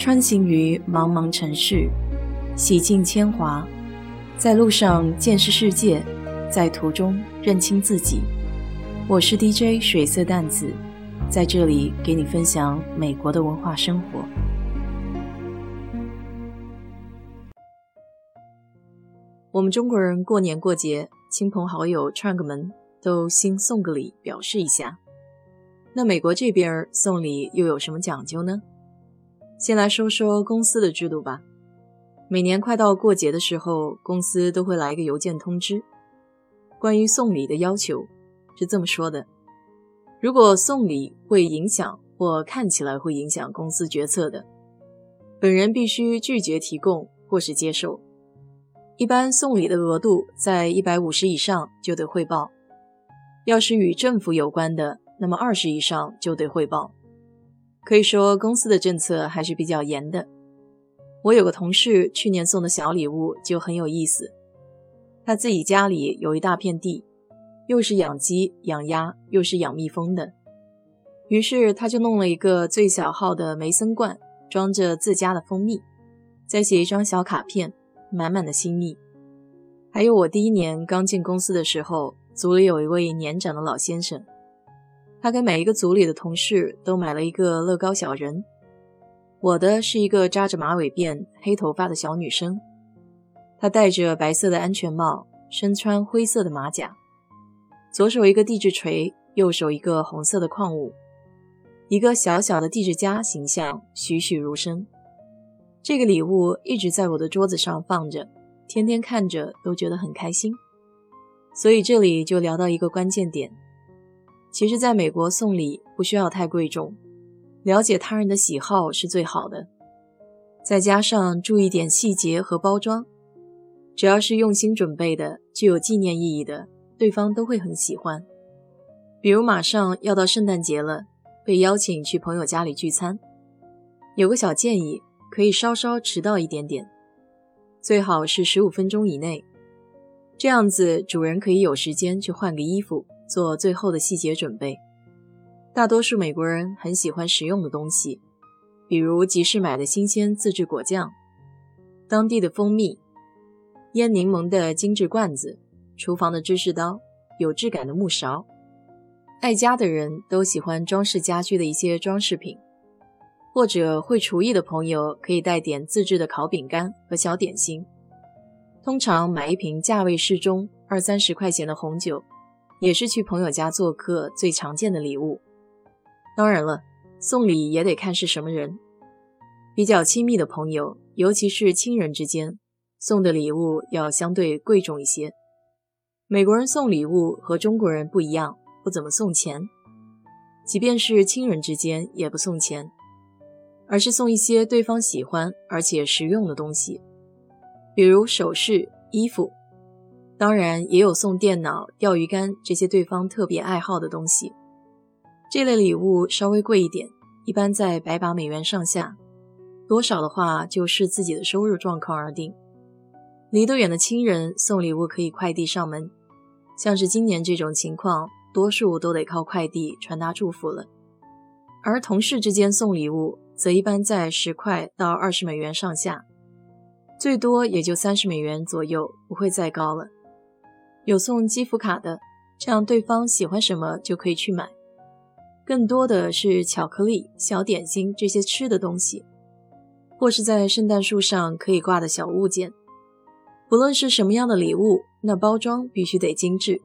穿行于茫茫城市，洗尽铅华，在路上见识世界，在途中认清自己。我是 DJ 水色淡子，在这里给你分享美国的文化生活。我们中国人过年过节，亲朋好友串个门，都兴送个礼，表示一下。那美国这边送礼又有什么讲究呢？先来说说公司的制度吧。每年快到过节的时候，公司都会来一个邮件通知，关于送礼的要求是这么说的：如果送礼会影响或看起来会影响公司决策的，本人必须拒绝提供或是接受。一般送礼的额度在一百五十以上就得汇报，要是与政府有关的。那么二十以上就得汇报，可以说公司的政策还是比较严的。我有个同事去年送的小礼物就很有意思，他自己家里有一大片地，又是养鸡养鸭，又是养蜜蜂的，于是他就弄了一个最小号的梅森罐，装着自家的蜂蜜，再写一张小卡片，满满的心意。还有我第一年刚进公司的时候，组里有一位年长的老先生。他给每一个组里的同事都买了一个乐高小人，我的是一个扎着马尾辫、黑头发的小女生，她戴着白色的安全帽，身穿灰色的马甲，左手一个地质锤，右手一个红色的矿物，一个小小的地质家形象栩栩如生。这个礼物一直在我的桌子上放着，天天看着都觉得很开心。所以这里就聊到一个关键点。其实，在美国送礼不需要太贵重，了解他人的喜好是最好的。再加上注意点细节和包装，只要是用心准备的、具有纪念意义的，对方都会很喜欢。比如马上要到圣诞节了，被邀请去朋友家里聚餐，有个小建议，可以稍稍迟到一点点，最好是十五分钟以内，这样子主人可以有时间去换个衣服。做最后的细节准备。大多数美国人很喜欢实用的东西，比如集市买的新鲜自制果酱、当地的蜂蜜、腌柠檬的精致罐子、厨房的芝士刀、有质感的木勺。爱家的人都喜欢装饰家居的一些装饰品，或者会厨艺的朋友可以带点自制的烤饼干和小点心。通常买一瓶价位适中、二三十块钱的红酒。也是去朋友家做客最常见的礼物。当然了，送礼也得看是什么人。比较亲密的朋友，尤其是亲人之间，送的礼物要相对贵重一些。美国人送礼物和中国人不一样，不怎么送钱。即便是亲人之间，也不送钱，而是送一些对方喜欢而且实用的东西，比如首饰、衣服。当然也有送电脑、钓鱼竿这些对方特别爱好的东西。这类礼物稍微贵一点，一般在百把美元上下。多少的话，就视自己的收入状况而定。离得远的亲人送礼物可以快递上门，像是今年这种情况，多数都得靠快递传达祝福了。而同事之间送礼物，则一般在十块到二十美元上下，最多也就三十美元左右，不会再高了。有送积福卡的，这样对方喜欢什么就可以去买。更多的是巧克力、小点心这些吃的东西，或是在圣诞树上可以挂的小物件。不论是什么样的礼物，那包装必须得精致。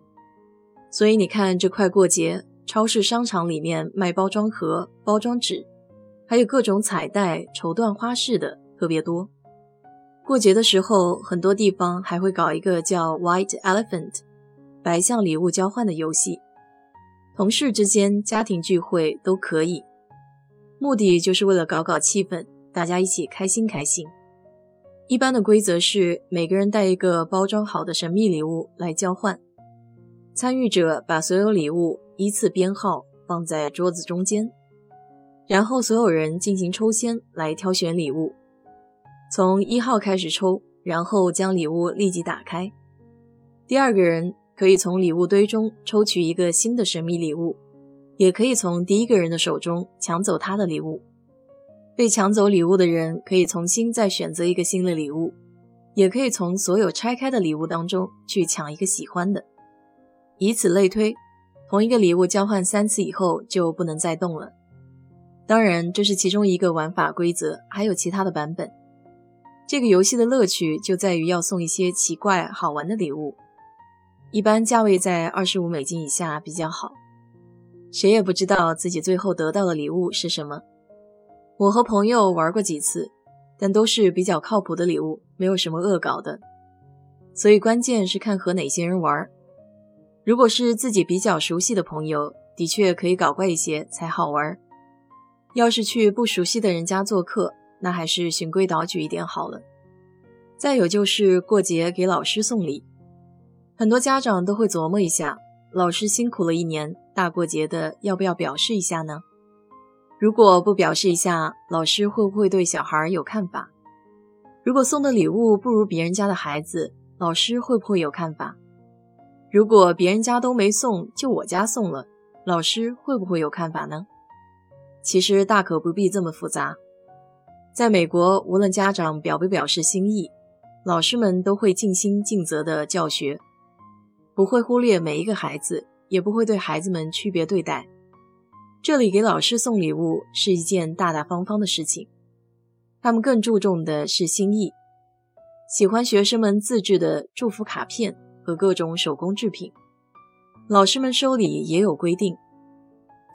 所以你看，这快过节，超市、商场里面卖包装盒、包装纸，还有各种彩带、绸缎花饰的特别多。过节的时候，很多地方还会搞一个叫 White Elephant 白象礼物交换的游戏，同事之间、家庭聚会都可以。目的就是为了搞搞气氛，大家一起开心开心。一般的规则是每个人带一个包装好的神秘礼物来交换，参与者把所有礼物依次编号放在桌子中间，然后所有人进行抽签来挑选礼物。从一号开始抽，然后将礼物立即打开。第二个人可以从礼物堆中抽取一个新的神秘礼物，也可以从第一个人的手中抢走他的礼物。被抢走礼物的人可以重新再选择一个新的礼物，也可以从所有拆开的礼物当中去抢一个喜欢的，以此类推。同一个礼物交换三次以后就不能再动了。当然，这是其中一个玩法规则，还有其他的版本。这个游戏的乐趣就在于要送一些奇怪好玩的礼物，一般价位在二十五美金以下比较好。谁也不知道自己最后得到的礼物是什么。我和朋友玩过几次，但都是比较靠谱的礼物，没有什么恶搞的。所以关键是看和哪些人玩。如果是自己比较熟悉的朋友，的确可以搞怪一些才好玩。要是去不熟悉的人家做客，那还是循规蹈矩一点好了。再有就是过节给老师送礼，很多家长都会琢磨一下，老师辛苦了一年，大过节的要不要表示一下呢？如果不表示一下，老师会不会对小孩有看法？如果送的礼物不如别人家的孩子，老师会不会有看法？如果别人家都没送，就我家送了，老师会不会有看法呢？其实大可不必这么复杂。在美国，无论家长表不表示心意，老师们都会尽心尽责的教学，不会忽略每一个孩子，也不会对孩子们区别对待。这里给老师送礼物是一件大大方方的事情，他们更注重的是心意，喜欢学生们自制的祝福卡片和各种手工制品。老师们收礼也有规定，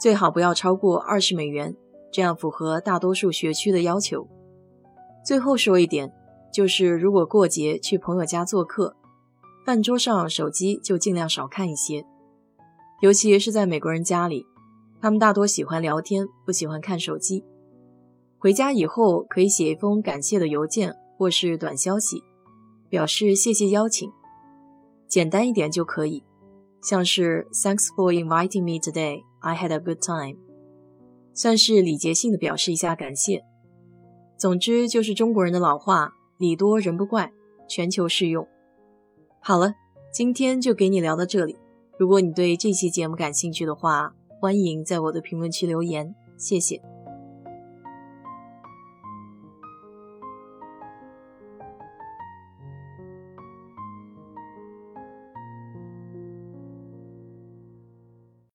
最好不要超过二十美元，这样符合大多数学区的要求。最后说一点，就是如果过节去朋友家做客，饭桌上手机就尽量少看一些，尤其是在美国人家里。他们大多喜欢聊天，不喜欢看手机。回家以后可以写一封感谢的邮件或是短消息，表示谢谢邀请，简单一点就可以，像是 Thanks for inviting me today. I had a good time，算是礼节性的表示一下感谢。总之就是中国人的老话，礼多人不怪，全球适用。好了，今天就给你聊到这里。如果你对这期节目感兴趣的话，欢迎在我的评论区留言，谢谢。